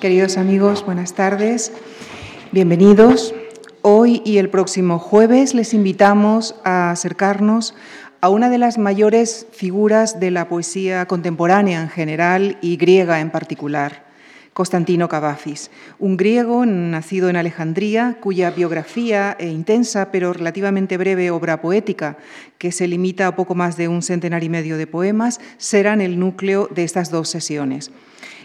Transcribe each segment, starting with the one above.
Queridos amigos, buenas tardes. Bienvenidos. Hoy y el próximo jueves les invitamos a acercarnos a una de las mayores figuras de la poesía contemporánea en general y griega en particular, Constantino Cavafis, un griego nacido en Alejandría, cuya biografía e intensa pero relativamente breve obra poética, que se limita a poco más de un centenar y medio de poemas, serán el núcleo de estas dos sesiones.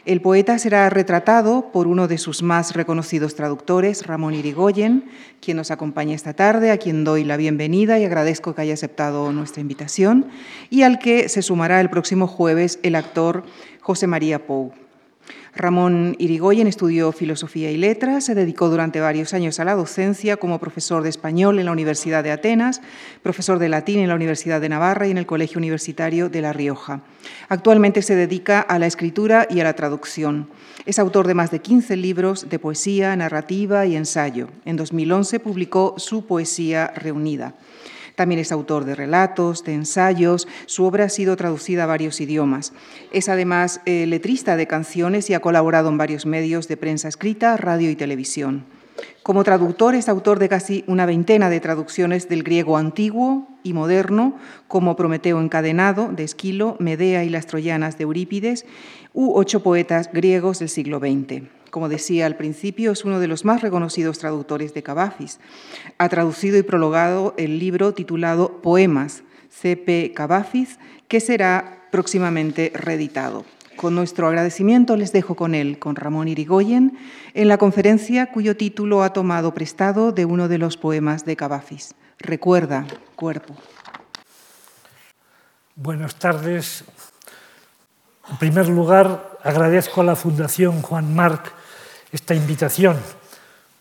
El poeta será retratado por uno de sus más reconocidos traductores, Ramón Irigoyen, quien nos acompaña esta tarde, a quien doy la bienvenida y agradezco que haya aceptado nuestra invitación, y al que se sumará el próximo jueves el actor José María Pou. Ramón Irigoyen estudió Filosofía y Letras, se dedicó durante varios años a la docencia como profesor de español en la Universidad de Atenas, profesor de latín en la Universidad de Navarra y en el Colegio Universitario de La Rioja. Actualmente se dedica a la escritura y a la traducción. Es autor de más de 15 libros de poesía, narrativa y ensayo. En 2011 publicó su Poesía Reunida. También es autor de relatos, de ensayos, su obra ha sido traducida a varios idiomas. Es además eh, letrista de canciones y ha colaborado en varios medios de prensa escrita, radio y televisión. Como traductor es autor de casi una veintena de traducciones del griego antiguo y moderno, como Prometeo encadenado de Esquilo, Medea y las Troyanas de Eurípides, u ocho poetas griegos del siglo XX. Como decía al principio, es uno de los más reconocidos traductores de Cavafis. Ha traducido y prologado el libro titulado Poemas, C.P. Cavafis, que será próximamente reeditado. Con nuestro agradecimiento les dejo con él, con Ramón Irigoyen, en la conferencia cuyo título ha tomado prestado de uno de los poemas de Cavafis. Recuerda, cuerpo. Buenas tardes. En primer lugar, agradezco a la Fundación Juan Marc esta invitación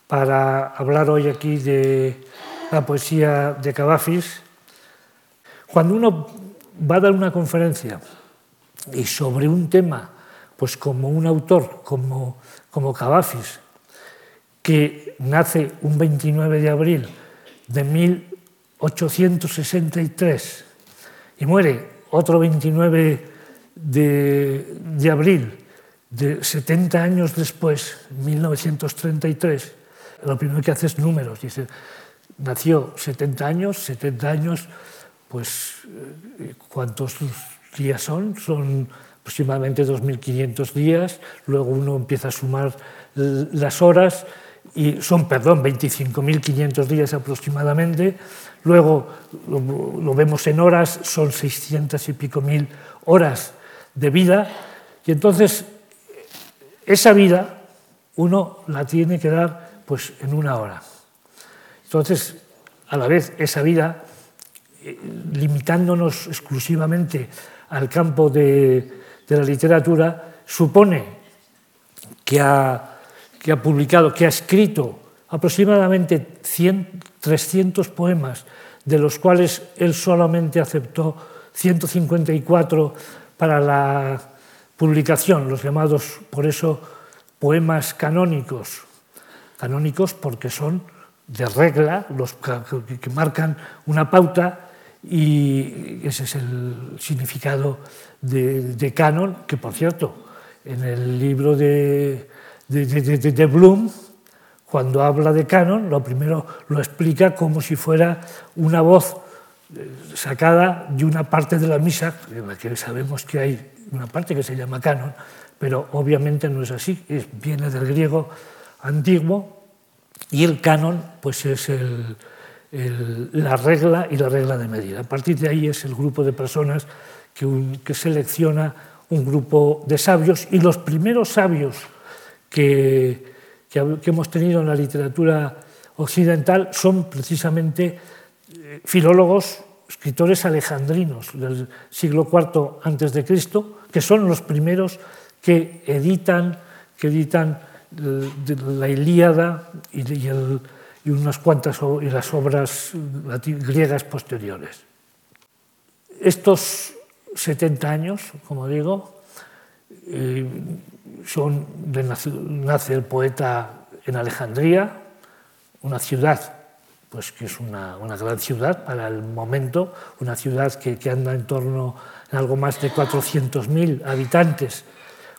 para hablar hoy aquí de la poesía de Cavafis. Cuando uno va a dar una conferencia y sobre un tema, pues como un autor, como, como Cavafis, que nace un 29 de abril de 1863 y muere otro 29 de, de abril de 70 años después, 1933, lo primero que hace es números. Dice, nació 70 años, 70 años, pues eh, ¿cuántos días son? Son aproximadamente 2.500 días, luego uno empieza a sumar las horas y son, perdón, 25.500 días aproximadamente, luego lo, lo, vemos en horas, son 600 y pico mil horas de vida, y entonces esa vida uno la tiene que dar pues, en una hora. Entonces, a la vez, esa vida, eh, limitándonos exclusivamente al campo de, la literatura, supone que ha, que ha, publicado, que ha escrito aproximadamente 100, 300 poemas, de los cuales él solamente aceptó 154 para la publicación, los llamados, por eso, poemas canónicos. Canónicos porque son de regla, los que marcan una pauta y ese es el significado de, canon, que por cierto, en el libro de, de, Bloom, cuando habla de canon, lo primero lo explica como si fuera una voz sacada de una parte de la misa, en la que sabemos que hay una parte que se llama canon, pero obviamente no es así, es, viene del griego antiguo y el canon pues es la regla y la regla de medida. A partir de ahí es el grupo de personas que, selecciona un grupo de sabios y los primeros sabios que, que, que hemos tenido en la literatura occidental son precisamente eh, filólogos escritores alejandrinos del siglo IV antes de Cristo, que son los primeros que editan, que editan eh, la Ilíada y, unas cuantas y las obras griegas posteriores. Estos 70 años, como digo, eh, son de, nace el poeta en Alejandría, una ciudad pues que es una, una, gran ciudad para el momento, una ciudad que, que anda en torno a algo más de 400.000 habitantes,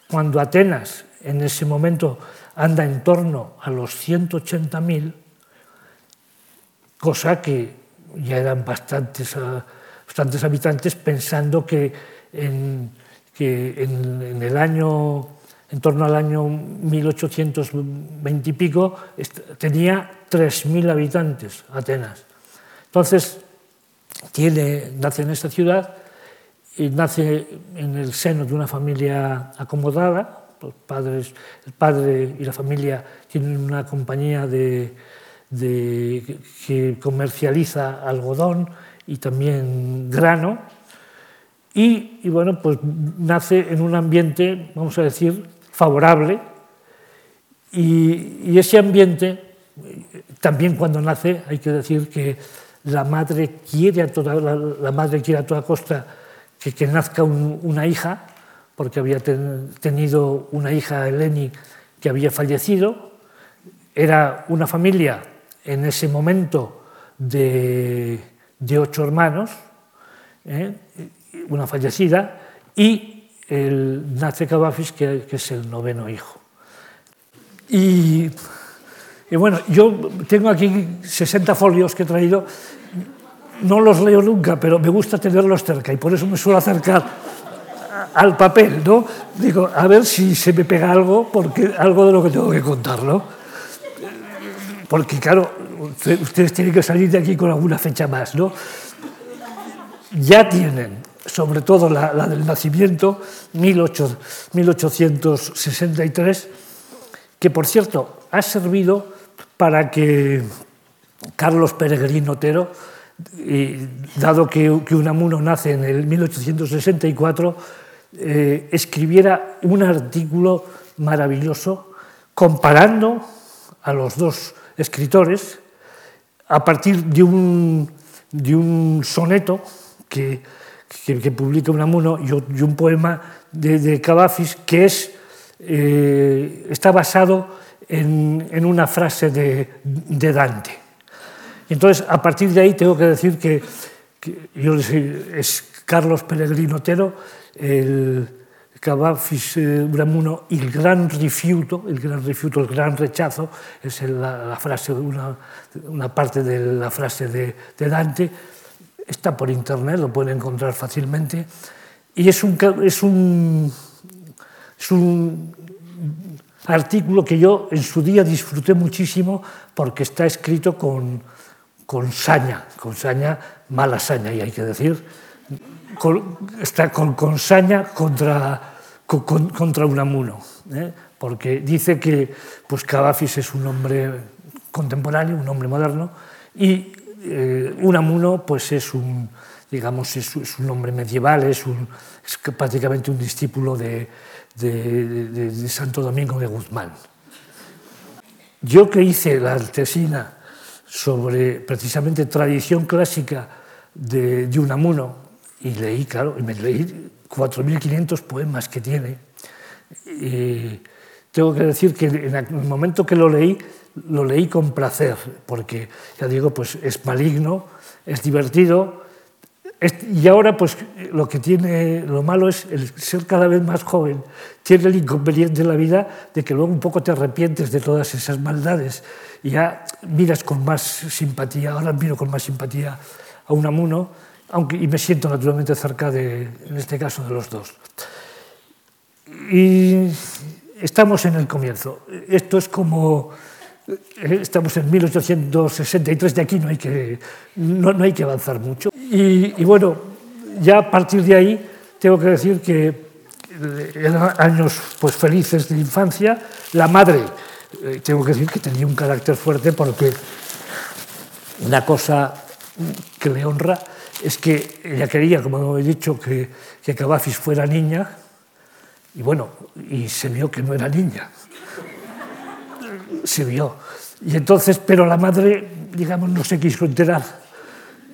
cuando Atenas en ese momento anda en torno a los 180.000, cosa que ya eran bastantes, ah, bastantes habitantes, pensando que en, que en, el año, en torno al año 1820 y pico, tenía 3.000 habitantes Atenas. Entonces, tiene, nace en esta ciudad y nace en el seno de una familia acomodada. Los padres, el padre y la familia tienen una compañía de, que comercializa algodón y también grano. Y, y, bueno, pues nace en un ambiente, vamos a decir, favorable. Y, ese ambiente, también cuando nace, hay que decir que la madre quiere a toda, la, madre quiere a toda costa que, que nazca una hija, porque había tenido una hija, Eleni, que había fallecido. Era una familia en ese momento de, de ocho hermanos, ¿eh? una fallecida, y el nace Cavafis, que, es el noveno hijo. Y y bueno, yo tengo aquí 60 folios que he traído, no los leo nunca, pero me gusta tenerlos cerca y por eso me suelo acercar al papel, ¿no? Digo, a ver si se me pega algo, porque algo de lo que tengo que contar, ¿no? Porque claro, ustedes tienen que salir de aquí con alguna fecha más, ¿no? Ya tienen, sobre todo la, del nacimiento, 1863, que por cierto ha servido para que Carlos Peregrino Otero, dado que, Unamuno nace en el 1864, eh, escribiera un artículo maravilloso comparando a los dos escritores a partir de un, de un soneto que, que, publica Unamuno y, un poema de, de Cavafis que es, eh, está basado en, una frase de, Dante. Entonces, a partir de ahí tengo que decir que, yo es Carlos Pellegrino Otero, el Cavafis eh, Bramuno y el gran rifiuto, el gran rifiuto, el gran rechazo, es la, frase, una, una, parte de la frase de, de, Dante, está por internet, lo pueden encontrar fácilmente, y es un, es un, es un artículo que yo en su día disfruté muchísimo porque está escrito con, con saña, con saña, mala saña, y hay que decir, está con, saña contra, con, contra Unamuno, ¿eh? porque dice que pues, Cavafis es un hombre contemporáneo, un hombre moderno, y eh, Unamuno pues, es un digamos, es, es un hombre medieval, es, un, prácticamente un discípulo de, Santo Domingo de Guzmán. Yo que hice la artesina sobre precisamente tradición clásica de, Unamuno, y leí, claro, y me leí 4.500 poemas que tiene, y tengo que decir que en el momento que lo leí, lo leí con placer, porque, ya digo, pues es maligno, es divertido, y ahora, pues lo que tiene, lo malo es el ser cada vez más joven. Tiene el inconveniente en la vida de que luego un poco te arrepientes de todas esas maldades y ya miras con más simpatía. Ahora miro con más simpatía a un amuno, aunque y me siento naturalmente cerca de, en este caso, de los dos. Y estamos en el comienzo. Esto es como estamos en 1863, de aquí no hay que, no, no hay que avanzar mucho. Y, bueno, ya a partir de ahí tengo que decir que eran años pues, felices de infancia. La madre, eh, tengo que decir que tenía un carácter fuerte porque una cosa que le honra es que ella quería, como he dicho, que, que Cavafis fuera niña, y bueno, y se vio que no era niña se vio. Y entonces, pero la madre, digamos, no se quiso enterar.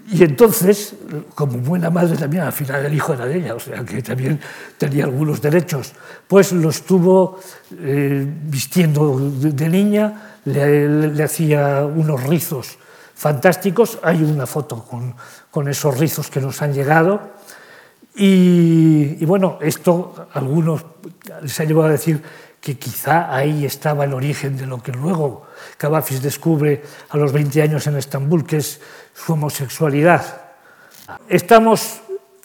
Y entonces, como buena madre también, al final el hijo era de ella, o sea que también tenía algunos derechos, pues lo estuvo eh, vistiendo de, niña, le, hacía unos rizos fantásticos, hay una foto con, con esos rizos que nos han llegado, y, y bueno, esto algunos les ha llevado a decir que quizá ahí estaba el origen de lo que luego Cavafis descubre a los 20 años en Estambul, que es su homosexualidad. Estamos,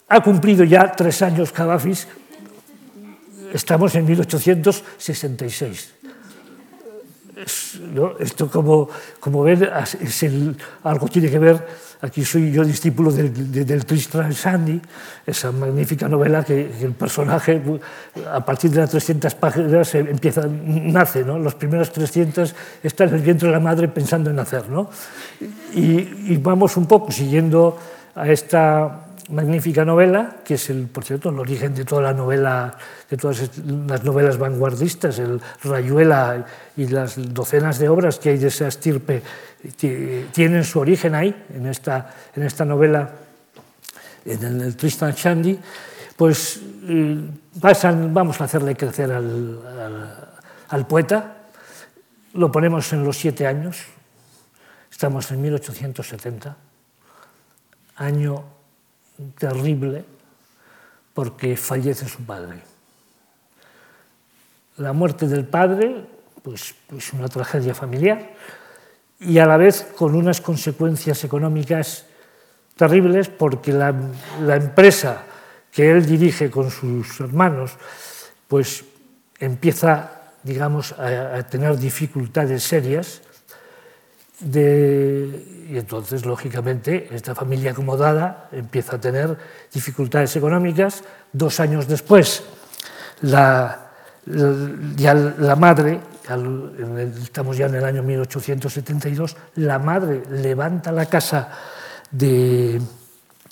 ha cumplido ya tres años Cavafis, estamos en 1866. Esto, como, como ven, es algo tiene que ver Aquí soy yo discípulo del, del Tristram Shandy, esa magnífica novela que, el personaje, a partir de las 300 páginas, empieza, nace. ¿no? Los primeros 300 está en el vientre de la madre pensando en nacer. ¿no? Y vamos un poco siguiendo a esta magnífica novela, que es, el, por cierto, el origen de toda la novela, de todas las novelas vanguardistas, el Rayuela y las docenas de obras que hay de esa estirpe tienen su origen ahí, en esta, en esta novela, en el Tristan Shandy, pues eh, vamos a hacerle crecer al, al poeta, lo ponemos en los siete años, estamos en 1870, año terrible porque fallece su padre. La muerte del padre, pues, pues una tragedia familiar y a la vez con unas consecuencias económicas terribles porque la, empresa que él dirige con sus hermanos, pues empieza, digamos, a tener dificultades serias y entonces, lógicamente, esta familia acomodada empieza a tener dificultades económicas. Dos años después, la, ya la madre, estamos ya en el año 1872, la madre levanta la casa de,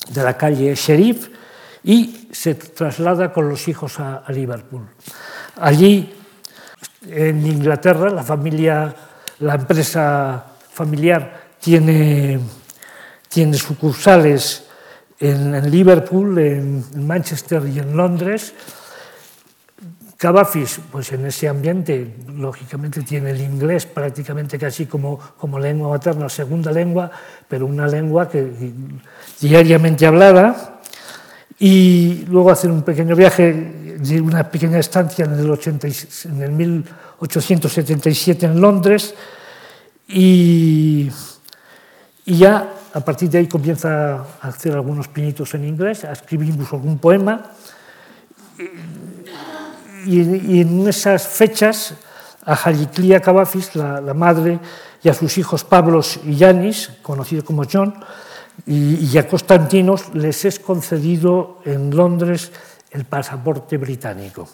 de la calle Sheriff y se traslada con los hijos a, a Liverpool. Allí, en Inglaterra, la familia, la empresa familiar tiene, tiene sucursales en, en Liverpool, en, en Manchester y en Londres. Cavafis, pues en ese ambiente, lógicamente tiene el inglés prácticamente casi como, como lengua materna, segunda lengua, pero una lengua que diariamente hablada. Y luego hacer un pequeño viaje, una pequeña estancia en el, 80, en el 1877 en Londres, y, y, ya a partir de ahí comienza a hacer algunos pinitos en inglés, a escribir incluso algún poema. Y, y en esas fechas a Jaliclia Cavafis, la, la, madre, y a sus hijos Pablos y Yanis, conocido como John, y, y a Constantinos, les es concedido en Londres el pasaporte británico.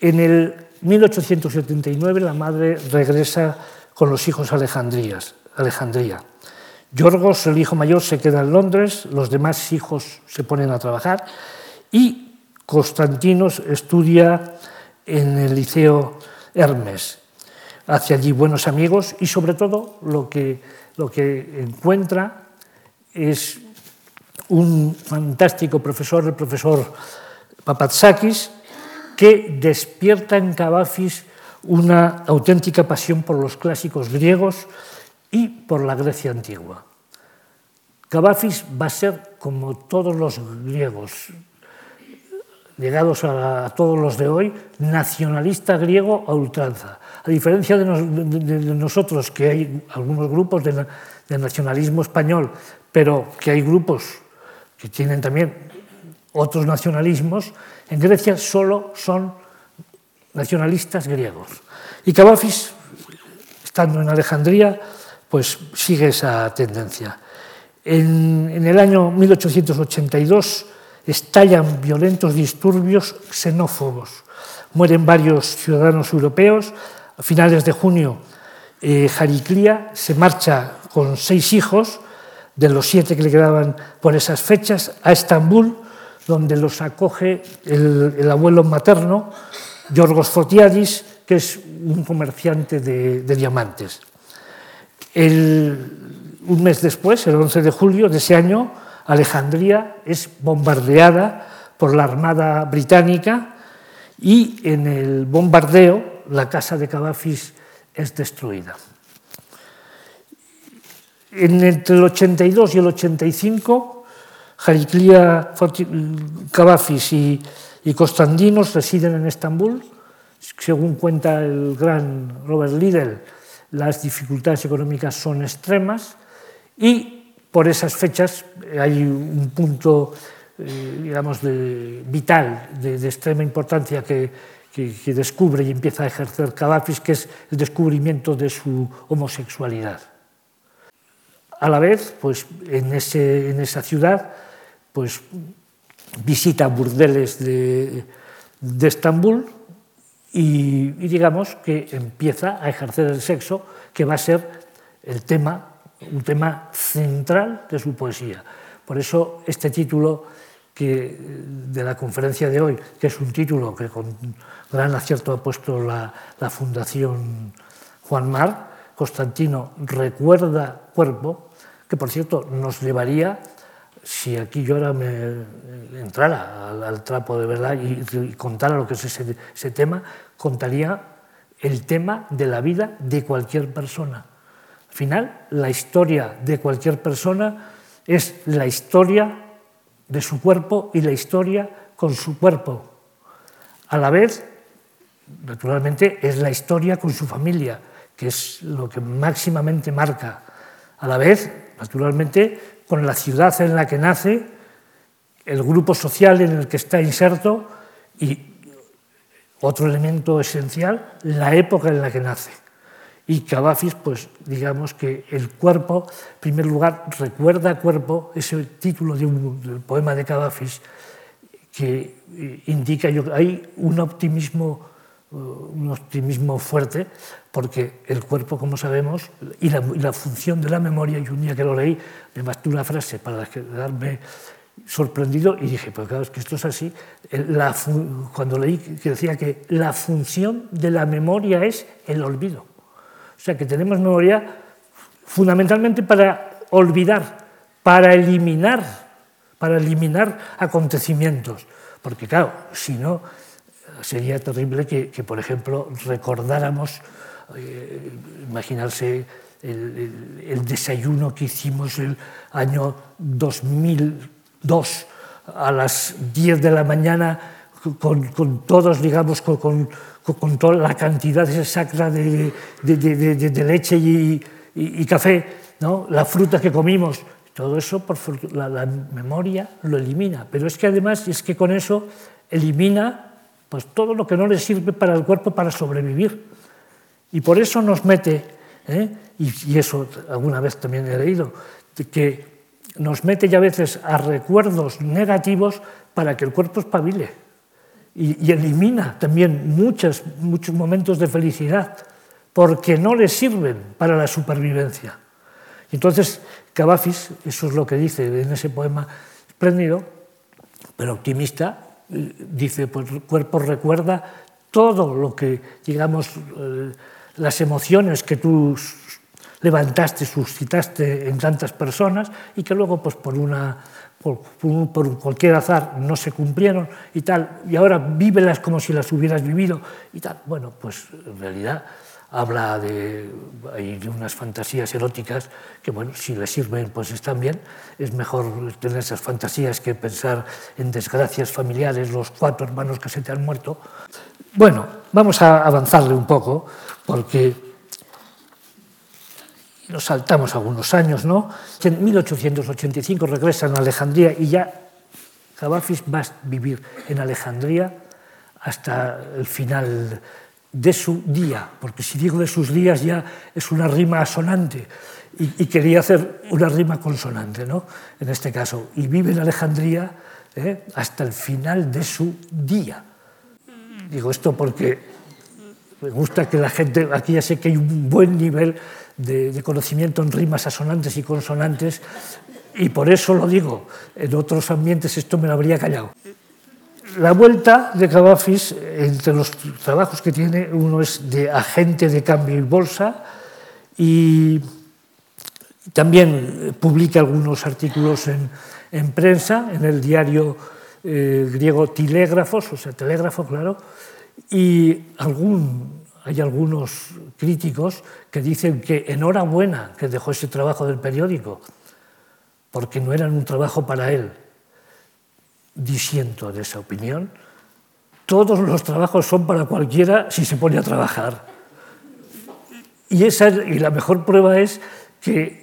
En el 1879 la madre regresa con los hijos a Alejandría. Yorgos, el hijo mayor, se queda en Londres, los demás hijos se ponen a trabajar y Constantinos estudia en el Liceo Hermes. Hace allí buenos amigos y sobre todo lo que, lo que encuentra es un fantástico profesor, el profesor Papatsakis, que despierta en Cavafis una auténtica pasión por los clásicos griegos y por la Grecia antigua. Cavafis va a ser, como todos los griegos, llegados a, todos los de hoy, nacionalista griego a ultranza. A diferencia de, nosotros, que hay algunos grupos de, de nacionalismo español, pero que hay grupos que tienen también otros nacionalismos, en Grecia solo son nacionalistas griegos. Y Cavafis, estando en Alejandría, pues sigue esa tendencia. En, el año 1882 estallan violentos disturbios xenófobos. Mueren varios ciudadanos europeos. A finales de junio, eh, Jariclía se marcha con seis hijos, de los siete que le quedaban por esas fechas, a Estambul, donde los acoge el abuelo materno, Yorgos Fotiadis, que es un comerciante de, diamantes. El, un mes después, el 11 de julio de ese año, Alejandría es bombardeada por la Armada Británica y en el bombardeo la casa de Cavafis es destruida. En, entre el 82 y el 85, Jariclía Cavafis y y Constantinos residen en Estambul, Según cuenta el gran Robert Liddell, las dificultades económicas son extremas y por esas fechas hay un punto eh, digamos, de, vital, de, de, extrema importancia que, que, que, descubre y empieza a ejercer Cavafis, que es el descubrimiento de su homosexualidad. A la vez, pues, en, ese, en esa ciudad, pues, visita burdeles de, Estambul y, y digamos que empieza a ejercer el sexo, que va a ser el tema, un tema central de su poesía. Por eso este título que, de la conferencia de hoy, que es un título que con gran acierto ha puesto la, la Fundación Juan Mar, Constantino recuerda cuerpo, que por cierto nos llevaría, si aquí yo ahora me entrara al, trapo de verdad y, y, contara lo que es ese, ese tema, contaría el tema de la vida de cualquier persona. Al final, la historia de cualquier persona es la historia de su cuerpo y la historia con su cuerpo. A la vez, naturalmente, es la historia con su familia, que es lo que máximamente marca. A la vez, naturalmente, con la ciudad en la que nace, el grupo social en el que está inserto y otro elemento esencial, la época en la que nace. Y Cavafis, pues digamos que el cuerpo, en primer lugar, recuerda cuerpo, ese título del poema de Cavafis, que eh, indica, yo, hay un optimismo, un optimismo fuerte, porque el cuerpo, como sabemos, y la, y la, función de la memoria, y un día que lo leí, me bastó una frase para quedarme sorprendido y dije, pues claro, es que esto es así. La, cuando leí que decía que la función de la memoria es el olvido. O sea, que tenemos memoria fundamentalmente para olvidar, para eliminar, para eliminar acontecimientos. Porque claro, si no, sería terrible que, que por ejemplo, recordáramos, eh, imaginarse el, el, el, desayuno que hicimos el año 2002 a las 10 de la mañana con, con todos, digamos, con, con con toda la cantidad exacta de, de, de, de leche y, y, y, café, ¿no? la fruta que comimos, todo eso por la, la, memoria lo elimina. Pero es que además es que con eso elimina pues, todo lo que no le sirve para el cuerpo para sobrevivir. Y por eso nos mete, ¿eh? y, eso alguna vez también he leído, que nos mete ya a veces a recuerdos negativos para que el cuerpo espabile y, y elimina también muchos, muchos momentos de felicidad porque no le sirven para la supervivencia. Entonces, Cavafis, eso es lo que dice en ese poema espléndido, pero optimista, dice, pues el cuerpo recuerda todo lo que, digamos, eh, las emociones que tú levantaste, suscitaste en tantas personas y que luego, pues por una por, cualquier azar no se cumplieron y tal, y ahora vívelas como si las hubieras vivido y tal. Bueno, pues en realidad habla de, unas fantasías eróticas que, bueno, si le sirven, pues están bien. Es mejor tener esas fantasías que pensar en desgracias familiares, los cuatro hermanos que se te han muerto. Bueno, vamos a avanzarle un poco, porque nos saltamos algunos años, ¿no? En 1885 regresan a Alejandría y ya Cavafis va a vivir en Alejandría hasta el final de su día, porque si digo de sus días ya es una rima asonante y, quería hacer una rima consonante, ¿no? En este caso, y vive en Alejandría ¿eh? hasta el final de su día. Digo esto porque me gusta que la gente, aquí ya sé que hay un buen nivel de, de conocimiento en rimas asonantes y consonantes, y por eso lo digo, en otros ambientes esto me lo habría callado. La vuelta de Cavafis, entre los trabajos que tiene, uno es de agente de cambio y bolsa y también publica algunos artículos en, en prensa, en el diario eh, griego Tilégrafos, o sea, telégrafo, claro, y hay algunos críticos que dicen que enhorabuena que dejó ese trabajo del periódico, porque no era un trabajo para él. Disiento de esa opinión. todos los trabajos son para cualquiera si se pone a trabajar. Y, esa, y la mejor prueba es que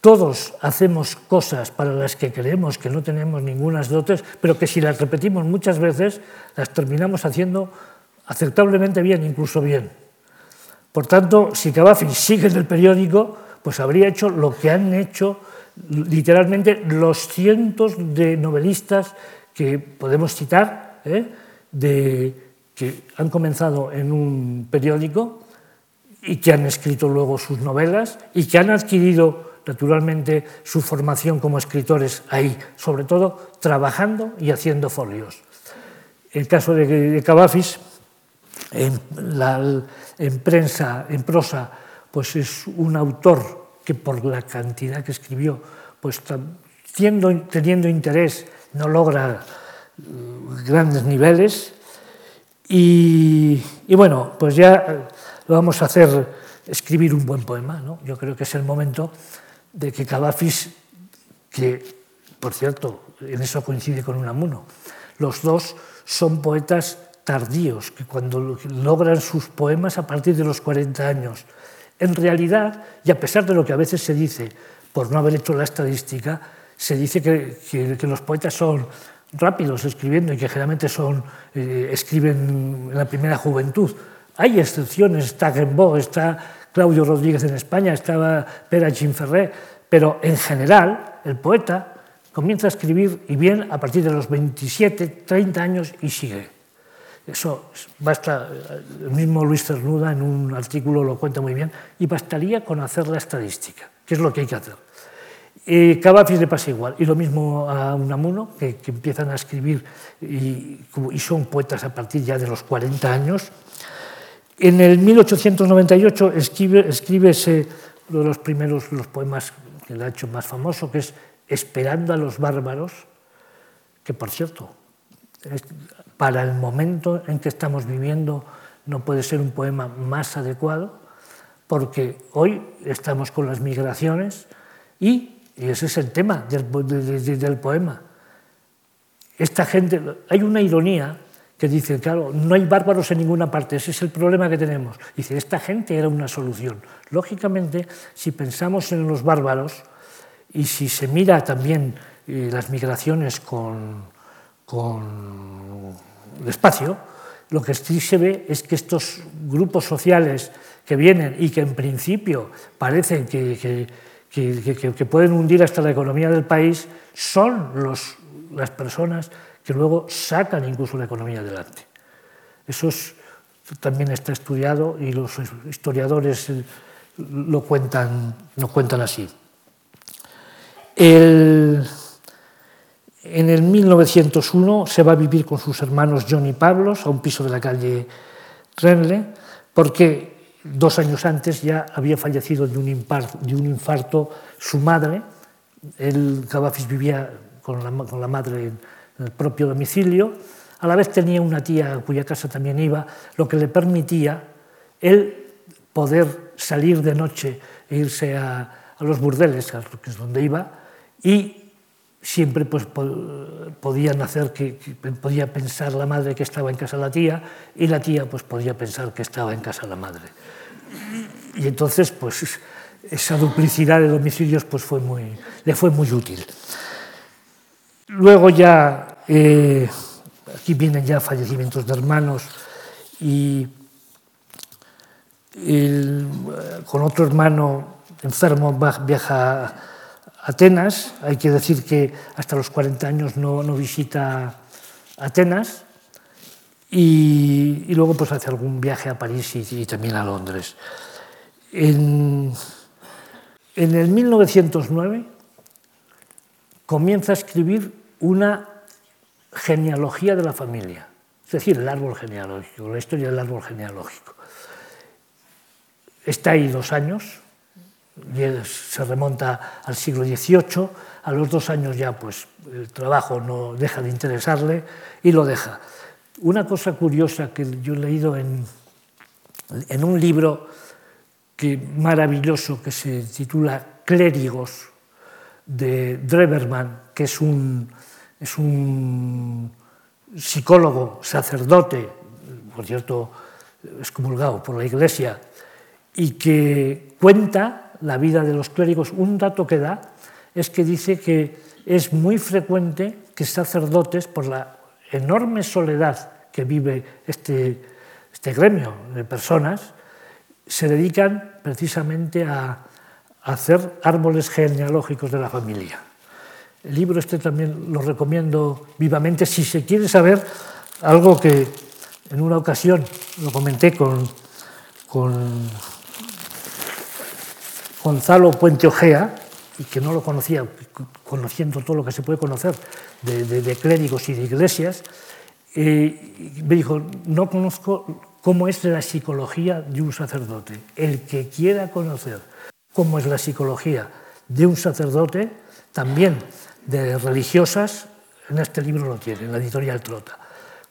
todos hacemos cosas para las que creemos que no tenemos ninguna dotes, pero que si las repetimos muchas veces, las terminamos haciendo aceptablemente bien, incluso bien. Por tanto, si Cavafis sigue en el periódico, pues habría hecho lo que han hecho literalmente los cientos de novelistas que podemos citar, ¿eh? de, que han comenzado en un periódico y que han escrito luego sus novelas y que han adquirido naturalmente su formación como escritores ahí, sobre todo trabajando y haciendo folios. El caso de, Cavafis, en, en prensa, en prosa, pues es un autor que por la cantidad que escribió, pues teniendo interés, no logra mm, grandes niveles. Y, bueno, pues ya eh, lo vamos a hacer escribir un buen poema. ¿no? Yo creo que es el momento de que Cavafis, que por cierto, en eso coincide con Unamuno, los dos son poetas tardíos, que cuando logran sus poemas a partir de los 40 años, en realidad, y a pesar de lo que a veces se dice, por no haber hecho la estadística, se dice que, los poetas son rápidos escribiendo y que generalmente son, eh, escriben en la primera juventud. Hay excepciones, está Rimbaud, está Claudio Rodríguez en España, estaba Pera Chinferré, pero en general el poeta comienza a escribir y bien a partir de los 27, 30 años y sigue. Eso basta, el mismo Luis Cernuda en un artículo lo cuenta muy bien, y bastaría con hacer la estadística, que es lo que hay que hacer. Eh, Cavafis le pasa igual, y lo mismo a Unamuno, que, que empiezan a escribir y, son poetas a partir ya de los 40 años. En el 1898 escribe, escribe ese, uno de los primeros los poemas que le ha hecho más famoso, que es Esperando a los bárbaros, que por cierto, para el momento en que estamos viviendo no puede ser un poema más adecuado, porque hoy estamos con las migraciones y, ese es el tema del, del, poema. Esta gente, hay una ironía que dice, claro, no hay bárbaros en ninguna parte, ese es el problema que tenemos. Dice, esta gente era una solución. Lógicamente, si pensamos en los bárbaros y si se mira también eh, las migraciones con, con espacio, lo que sí se ve es que estos grupos sociales que vienen y que en principio parecen que, que, pueden hundir hasta la economía del país, son los, las personas que luego sacan incluso la economía adelante. Eso también está estudiado y los historiadores lo cuentan, lo cuentan así. El, en el 1901 se va a vivir con sus hermanos John y Pablos a un piso de la calle Renle, porque dos años antes ya había fallecido de un, infarto, su madre. El Cavafis vivía con la, madre en el propio domicilio. A la vez tenía una tía a cuya casa también iba, lo que le permitía él poder salir de noche e irse a, los burdeles, que es donde iba, y siempre pues, podían hacer que, podía pensar la madre que estaba en casa la tía y la tía pues podía pensar que estaba en casa la madre. Y entonces pues esa duplicidad de domicilios pues fue muy, le fue muy útil. Luego ya, eh, aquí vienen ya fallecimientos de hermanos y con otro hermano enfermo viaja Atenas, hay que decir que hasta los 40 años no, visita Atenas y, luego pues hace algún viaje a París y, también a Londres. En, en el 1909 comienza a escribir una genealogía de la familia, es decir, el árbol genealógico, la historia del árbol genealógico. Está ahí dos años, se remonta al siglo XVIII, a los dos años ya pues el trabajo no deja de interesarle y lo deja. Una cosa curiosa que yo he leído en, en un libro que, maravilloso que se titula Clérigos de Dreberman, que es un, es un psicólogo, sacerdote, por cierto, excomulgado por la Iglesia, y que cuenta la vida de los clérigos, un dato que da es que dice que es muy frecuente que sacerdotes, por la enorme soledad que vive este, este gremio de personas, se dedican precisamente a, hacer árboles genealógicos de la familia. El libro este también lo recomiendo vivamente si se quiere saber algo que en una ocasión lo comenté con, con Gonzalo Puente Ojea, y que no lo conocía, conociendo todo lo que se puede conocer de, clérigos y de iglesias, eh, me dijo, no conozco cómo es la psicología de un sacerdote. El que quiera conocer cómo es la psicología de un sacerdote, también de religiosas, en este libro lo tiene, en la editorial Trota.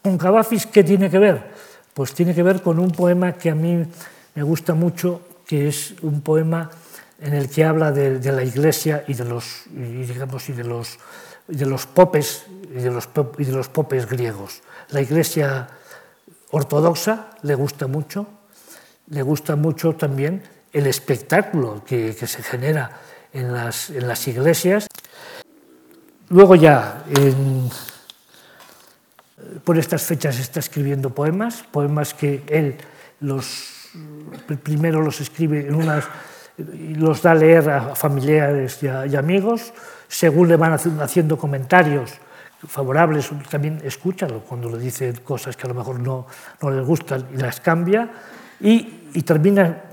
¿Con Cavafis qué tiene que ver? Pues tiene que ver con un poema que a mí me gusta mucho, que es un poema en el que habla de, la Iglesia y de los, digamos, y de los, de los popes y de los, y de los popes griegos. La Iglesia ortodoxa le gusta mucho, le gusta mucho también el espectáculo que, se genera en las, en las, iglesias. Luego ya, por estas fechas está escribiendo poemas, poemas que él los, primero los escribe en unas, los da a leer a familiares y, y amigos, según le van haciendo comentarios favorables, también escúchalo cuando le dice cosas que a lo mejor no, no les gustan y las cambia, y, y termina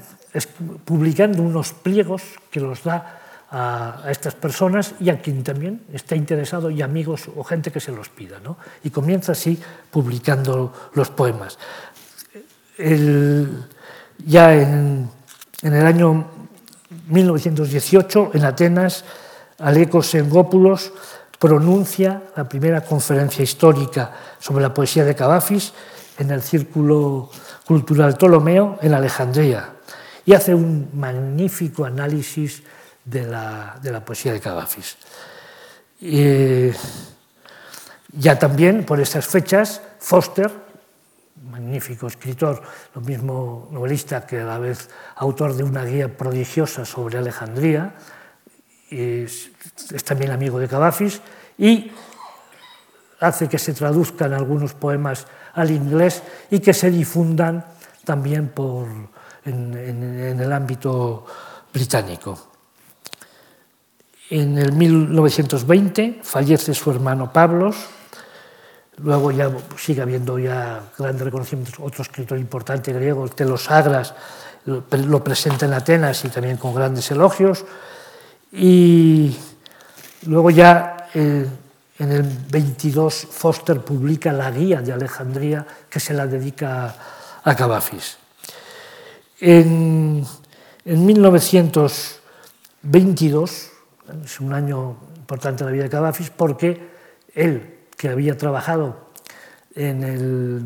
publicando unos pliegos que los da a, a, estas personas y a quien también está interesado y amigos o gente que se los pida. ¿no? Y comienza así publicando los poemas. El, ya en, en, el año 1918, en Atenas, Alecos Engópulos pronuncia la primera conferencia histórica sobre la poesía de Cavafis en el Círculo Cultural Ptolomeo en Alejandría y hace un magnífico análisis de la, de la poesía de Cavafis. Eh, ya también por esas fechas, Foster, magnífico escritor, lo mismo novelista que a la vez autor de una guía prodigiosa sobre Alejandría, es, es también amigo de Cavafis y hace que se traduzcan algunos poemas al inglés y que se difundan también por, en, en, en el ámbito británico. En el 1920 fallece su hermano Pablos, luego ya sigue habiendo ya grandes reconocimientos, otro escritor importante griego, Telos Agras, lo presenta en Atenas y también con grandes elogios, y luego ya eh, en el 22 Foster publica la guía de Alejandría que se la dedica a Cavafis. En, en 1922, es un año importante en la vida de Cavafis, porque él, que había trabajado en, el,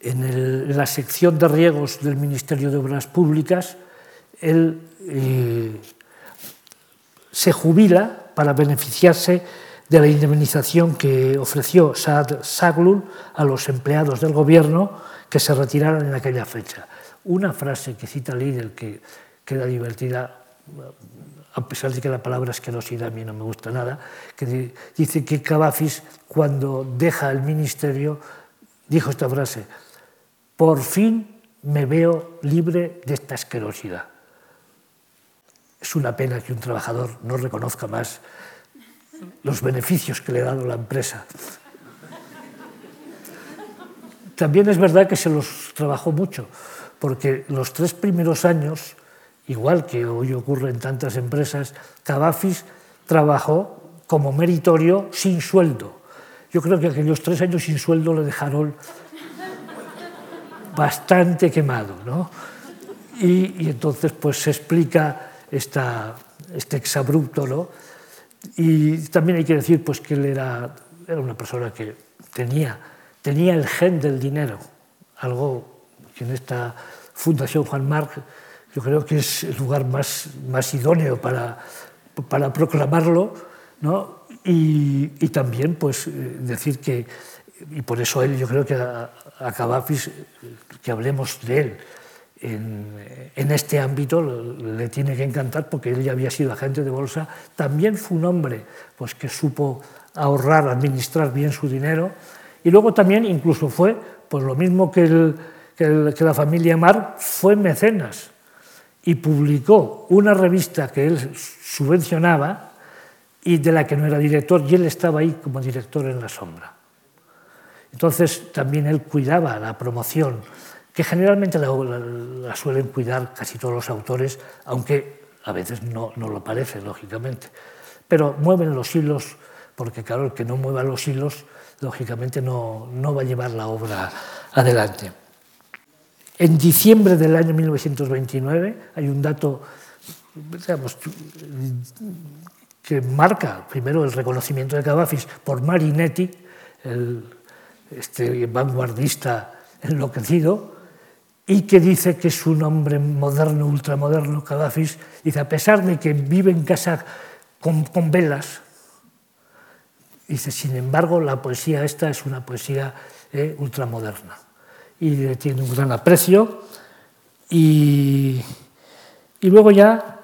en, la sección de riegos del Ministerio de Obras Públicas, él eh, se jubila para beneficiarse de la indemnización que ofreció Saad Saglul a los empleados del gobierno que se retiraron en aquella fecha. Una frase que cita Lidl que queda divertida, a pesar de que la palabra asquerosidad a mí no me gusta nada, dice que Cavafis, cuando deja el ministerio, dijo esta frase, por fin me veo libre de esta asquerosidad. Es una pena que un trabajador no reconozca más los beneficios que le ha dado la empresa. También es verdad que se los trabajó mucho, porque los tres primeros años, igual que hoy ocurre en tantas empresas, Cavafis trabajó como meritorio sin sueldo. Yo creo que aquellos tres años sin sueldo le dejaron bastante quemado. ¿no? Y, entonces pues, se explica esta, este exabrupto, ¿no? Y también hay que decir pues, que él era, era una persona que tenía, tenía el gen del dinero, algo que en esta Fundación Juan Marc yo creo que es el lugar más, más idóneo para, para proclamarlo, ¿no? Y, también pues, eh, decir que, y por eso él, yo creo que a, a Cavafis, que hablemos de él, en, este ámbito le tiene que encantar porque él ya había sido agente de bolsa, también fue un hombre pues, que supo ahorrar, administrar bien su dinero. Y luego también incluso fue, pues lo mismo que, que, la familia Mar, fue mecenas y publicó una revista que él subvencionaba y de la que no era director y él estaba ahí como director en la sombra. Entonces también él cuidaba la promoción que generalmente la, suelen cuidar casi todos los autores, aunque a veces no, no lo parece, lógicamente. Pero mueven los hilos, porque claro, el que no mueva los hilos, lógicamente no, no va a llevar la obra adelante. En diciembre del año 1929 hay un dato que marca primero el reconocimiento de Cavafis por Marinetti, el, este vanguardista enloquecido, y que dice que es un hombre moderno, ultramoderno, Cavafis, dice, a pesar de que vive en casa con, con velas, dice, sin embargo, la poesía esta es una poesía eh, ultramoderna. Y tiene un gran aprecio. Y, y luego ya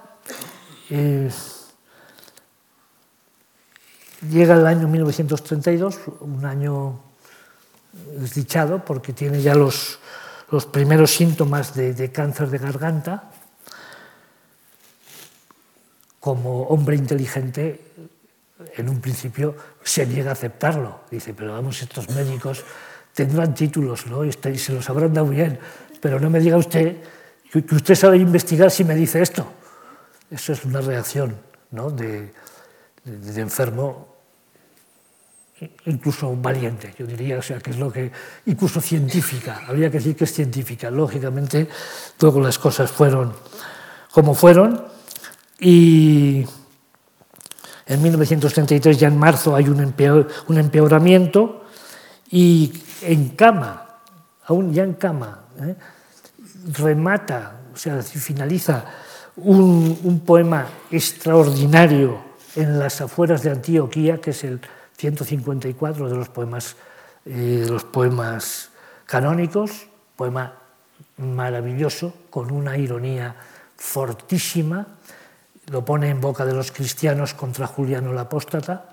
llega el año 1932, un año desdichado porque tiene ya los los primeros síntomas de, cáncer de garganta, como hombre inteligente, en un principio se niega a aceptarlo. Dice, pero vamos, estos médicos tendrán títulos ¿no? y se los habrán dado bien, pero no me diga usted que usted sabe investigar si me dice esto. Eso es una reacción ¿no? de, enfermo incluso valiente, yo diría, o sea, que es lo que, incluso científica, habría que decir que es científica. Lógicamente, luego las cosas fueron como fueron y en 1933, ya en marzo, hay un, empeoramiento y en cama, aún ya en cama, ¿eh? remata, o sea, finaliza un, un poema extraordinario en las afueras de Antioquía, que es el 154 de los poemas, eh, los poemas canónicos, poema maravilloso, con una ironía fortísima, lo pone en boca de los cristianos contra Juliano el Apóstata,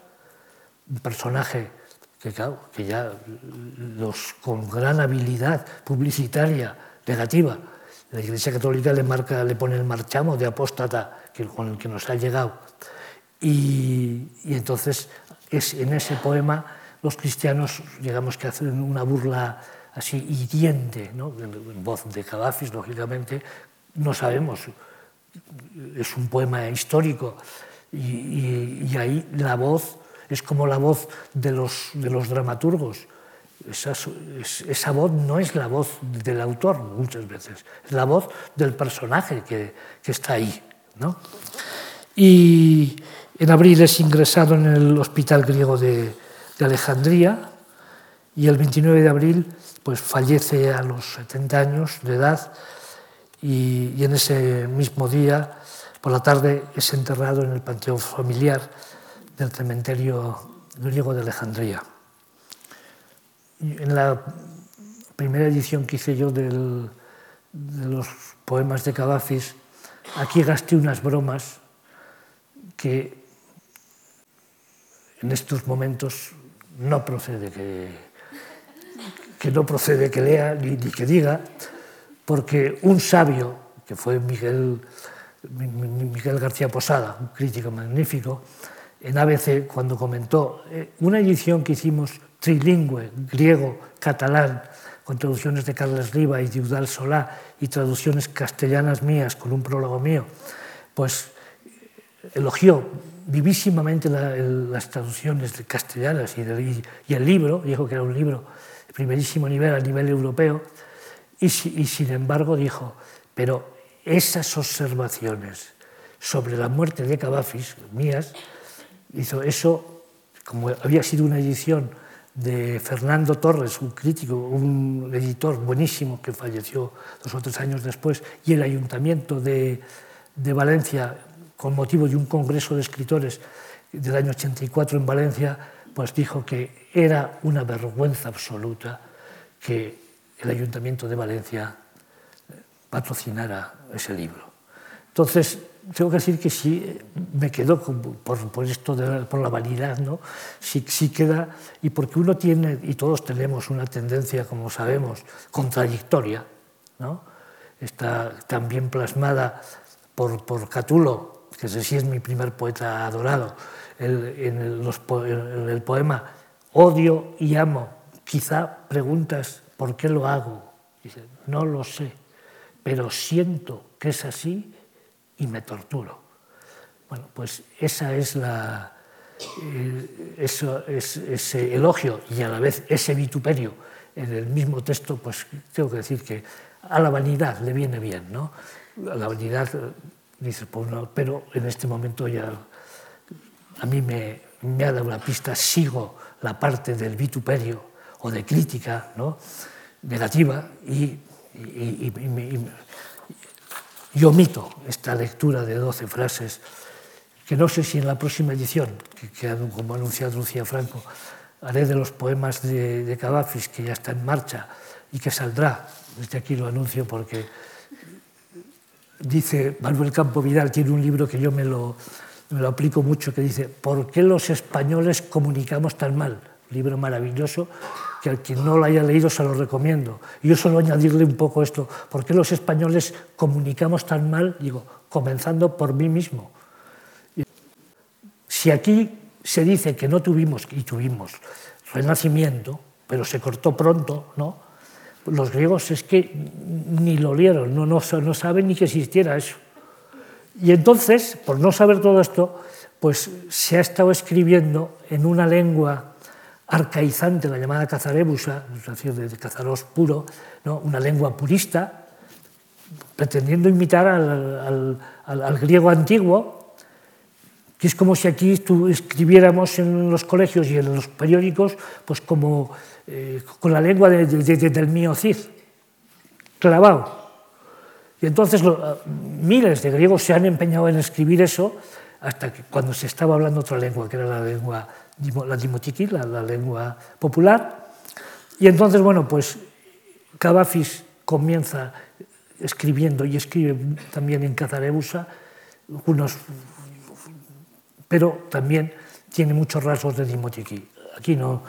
un personaje que, que ya los, con gran habilidad publicitaria negativa, la Iglesia Católica le, marca, le pone el marchamo de apóstata que, con el que nos ha llegado. Y, y entonces es en ese poema los cristianos, digamos que hacen una burla así hiriente, ¿no? en voz de Cavafis, lógicamente, no sabemos, es un poema histórico y, ahí la voz es como la voz de los, de los dramaturgos. Esa, esa, voz no es la voz del autor muchas veces, es la voz del personaje que, que está ahí. ¿no? Y, en abril es ingresado en el Hospital Griego de, Alejandría y el 29 de abril pues, fallece a los 70 años de edad y, en ese mismo día, por la tarde, es enterrado en el panteón familiar del cementerio griego de Alejandría. En la primera edición que hice yo del, de los poemas de Cavafis, aquí gasté unas bromas que en estos momentos no procede que, que no procede que lea ni, ni que diga, porque un sabio, que fue Miguel, Miguel García Posada, un crítico magnífico, en ABC, cuando comentó eh, una edición que hicimos trilingüe, griego, catalán, con traducciones de Carles Riva y de Udal Solá y traducciones castellanas mías con un prólogo mío, pues elogió vivísimamente las traducciones de castellanas y, y, el libro, dijo que era un libro de primerísimo nivel a nivel europeo, y, y sin embargo dijo, pero esas observaciones sobre la muerte de Cavafis, mías, hizo eso, como había sido una edición de Fernando Torres, un crítico, un editor buenísimo que falleció dos o tres años después, y el ayuntamiento de, de Valencia con motivo de un congreso de escritores del año 84 en Valencia, pues dijo que era una vergüenza absoluta que el Ayuntamiento de Valencia eh, patrocinara ese libro. Entonces, tengo que decir que sí me quedo por, esto de, por la vanidad, ¿no? Sí, sí, queda, y porque uno tiene, y todos tenemos una tendencia, como sabemos, contradictoria, ¿no? está también plasmada por, por Catulo, que ese sí es mi primer poeta adorado, en, el, los, en el poema Odio y amo, quizá preguntas ¿por qué lo hago? Dice, no lo sé, pero siento que es así y me torturo. Bueno, pues esa es la, eh, eso, es, ese elogio y a la vez ese vituperio en el mismo texto, pues tengo que decir que a la vanidad le viene bien, ¿no? A la vanidad, dice, pues no, pero en este momento ya a mí me, me ha dado una pista, sigo la parte del vituperio o de crítica ¿no? negativa y, y omito esta lectura de 12 frases que no sé si en la próxima edición, que como ha anunciado Lucía Franco, haré de los poemas de, de Cavafis, que ya está en marcha y que saldrá, desde aquí lo anuncio porque dice Manuel Campo Vidal, tiene un libro que yo me lo, me lo aplico mucho, que dice, ¿por qué los españoles comunicamos tan mal? Libro maravilloso que al quien no lo haya leído se lo recomiendo. Y yo solo añadirle un poco esto, ¿por qué los españoles comunicamos tan mal? Digo, comenzando por mí mismo. Si aquí se dice que no tuvimos, y tuvimos, renacimiento, pero se cortó pronto, ¿no? Los griegos es que ni lo olieron, no, no, no saben ni que existiera eso. Y entonces, por no saber todo esto, pues se ha estado escribiendo en una lengua arcaizante, la llamada cazarebusa, de cazaros puro, ¿no? una lengua purista, pretendiendo imitar al, al, al, griego antiguo, que es como si aquí escribiéramos en los colegios y en los periódicos, pues como eh, con la lengua de, de, de, del mío Cid, clavado. Y entonces miles de griegos se han empeñado en escribir eso hasta que cuando se estaba hablando otra lengua, que era la lengua la dimotiki, la, lengua popular. Y entonces, bueno, pues Cavafis comienza escribiendo y escribe también en cazarebusa, unos, pero también tiene muchos rasgos de dimotiki. Aquí no,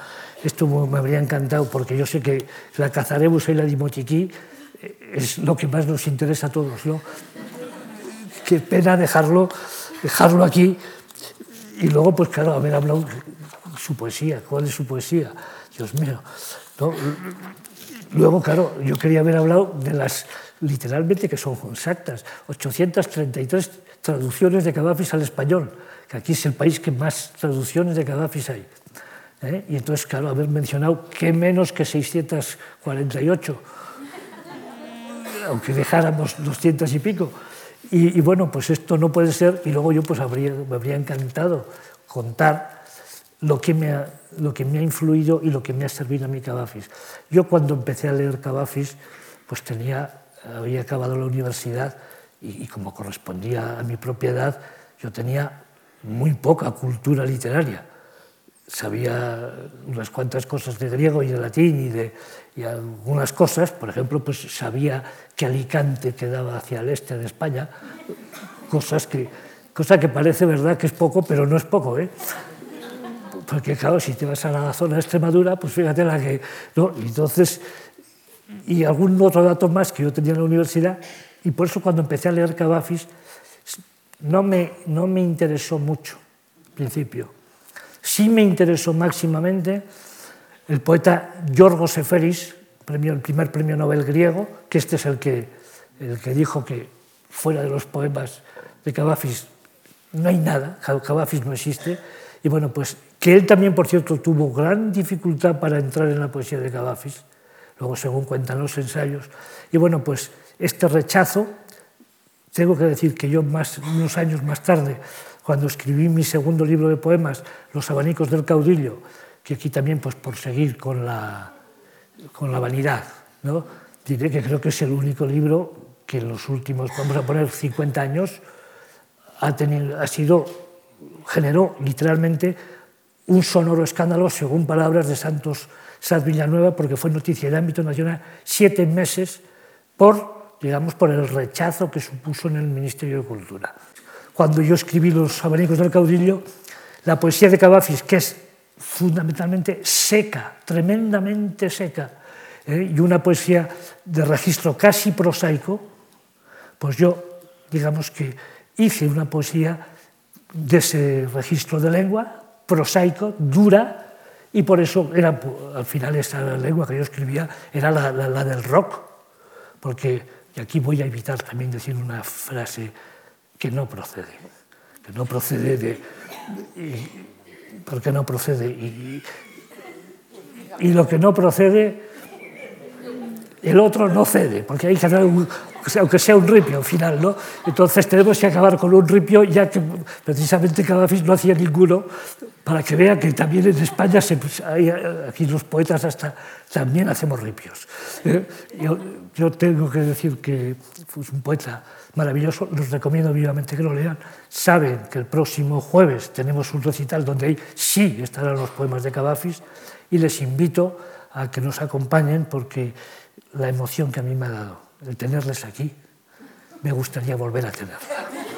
esto me habría encantado porque yo sé que la cazarebusa y la dimotiki eh, es lo que más nos interesa a todos. ¿no? Qué pena dejarlo, dejarlo aquí y luego, pues claro, haber hablado su poesía, cuál es su poesía, Dios mío. ¿no? Luego, claro, yo quería haber hablado de las, literalmente, que son exactas, 833 traducciones de Cavafis al español, que aquí es el país que más traducciones de Cavafis hay. ¿eh? Y entonces, claro, haber mencionado que menos que 648, aunque dejáramos 200 y pico. Y, bueno, pues esto no puede ser, y luego yo pues habría, me habría encantado contar lo que, me ha, lo que me ha influido y lo que me ha servido a mí Cavafis. Yo cuando empecé a leer Cavafis, pues tenía, había acabado la universidad y, como correspondía a mi propia edad, yo tenía muy poca cultura literaria. Sabía unas cuantas cosas de griego y de latín y, de, y algunas cosas, por ejemplo, pues sabía que Alicante quedaba hacia el este de España, cosas que, cosa que parece verdad que es poco, pero no es poco. ¿eh? Porque claro, si te vas a la zona de Extremadura, pues fíjate la que... ¿no? Entonces, y algún otro dato más que yo tenía en la universidad, y por eso cuando empecé a leer Cavafis, no me, no me interesó mucho, al principio. Sí me interesó máximamente el poeta Yorgos Seferis, premio, el primer premio Nobel griego, que este es el que, el que dijo que fuera de los poemas de Cavafis no hay nada, Cavafis no existe, y bueno, pues que él también, por cierto, tuvo gran dificultad para entrar en la poesía de Cavafis, luego según cuentan los ensayos. Y bueno, pues este rechazo, tengo que decir que yo más, unos años más tarde, cuando escribí mi segundo libro de poemas, Los abanicos del caudillo, que aquí también, pues por seguir con la, con la vanidad, ¿no? diré que creo que es el único libro que en los últimos, vamos a poner 50 años, ha, tenido, ha sido generó literalmente un sonoro escándalo, según palabras de Santos Saz Villanueva, porque fue noticia de ámbito nacional siete meses por, digamos, por el rechazo que supuso en el Ministerio de Cultura. Cuando yo escribí Los abanicos del caudillo, la poesía de Cavafis, que es fundamentalmente seca, tremendamente seca, ¿eh? y una poesía de registro casi prosaico, pues yo, digamos que hice una poesía de ese registro de lengua, prosaico, dura, y por eso era, al final esa lengua que yo escribía era la, la, del rock, porque, y aquí voy a evitar también decir una frase que no procede, que no procede de... Y, porque no procede. Y, y lo que no procede, el otro no cede, porque hay que dar un, aunque sea un ripio al final, ¿no? Entonces tenemos que acabar con un ripio, ya que precisamente Cadafi no hacía ninguno, para que vea que también en España, se, hay, aquí los poetas hasta también hacemos ripios. ¿eh? Yo, yo tengo que decir que fue un poeta maravilloso, los recomiendo vivamente que lo lean. Saben que el próximo jueves tenemos un recital donde ahí sí estarán los poemas de Cavafis y les invito a que nos acompañen porque la emoción que a mí me ha dado el tenerles aquí, me gustaría volver a tenerlos.